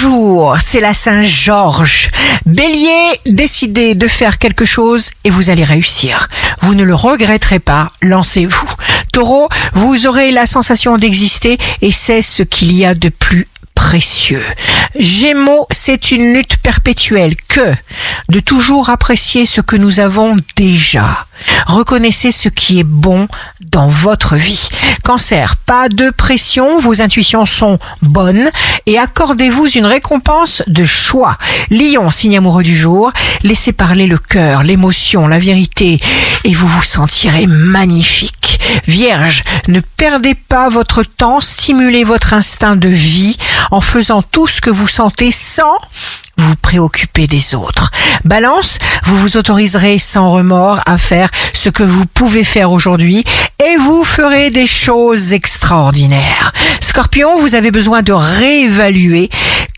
Bonjour, c'est la Saint-Georges. Bélier, décidez de faire quelque chose et vous allez réussir. Vous ne le regretterez pas, lancez-vous. Taureau, vous aurez la sensation d'exister et c'est ce qu'il y a de plus précieux. Gémeaux, c'est une lutte perpétuelle que de toujours apprécier ce que nous avons déjà. Reconnaissez ce qui est bon dans votre vie. Cancer, pas de pression, vos intuitions sont bonnes et accordez-vous une récompense de choix. Lion, signe amoureux du jour, laissez parler le cœur, l'émotion, la vérité et vous vous sentirez magnifique. Vierge, ne perdez pas votre temps, stimulez votre instinct de vie en faisant tout ce que vous sentez sans vous préoccuper des autres. Balance, vous vous autoriserez sans remords à faire ce que vous pouvez faire aujourd'hui et vous ferez des choses extraordinaires. Scorpion, vous avez besoin de réévaluer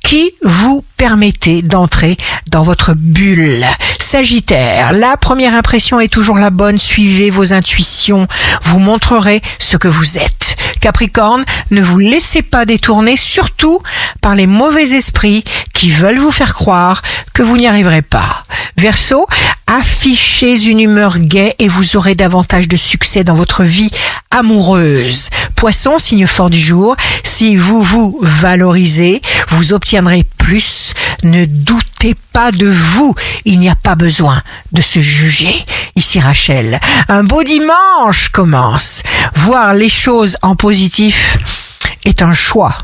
qui vous permettez d'entrer dans votre bulle. Sagittaire, la première impression est toujours la bonne, suivez vos intuitions, vous montrerez ce que vous êtes. Capricorne, ne vous laissez pas détourner, surtout par les mauvais esprits qui veulent vous faire croire que vous n'y arriverez pas. Verseau, affichez une humeur gaie et vous aurez davantage de succès dans votre vie amoureuse. Poisson, signe fort du jour, si vous vous valorisez, vous obtiendrez plus. Ne doutez pas de vous, il n'y a pas besoin de se juger. Ici Rachel, un beau dimanche commence. Voir les choses en positif est un choix.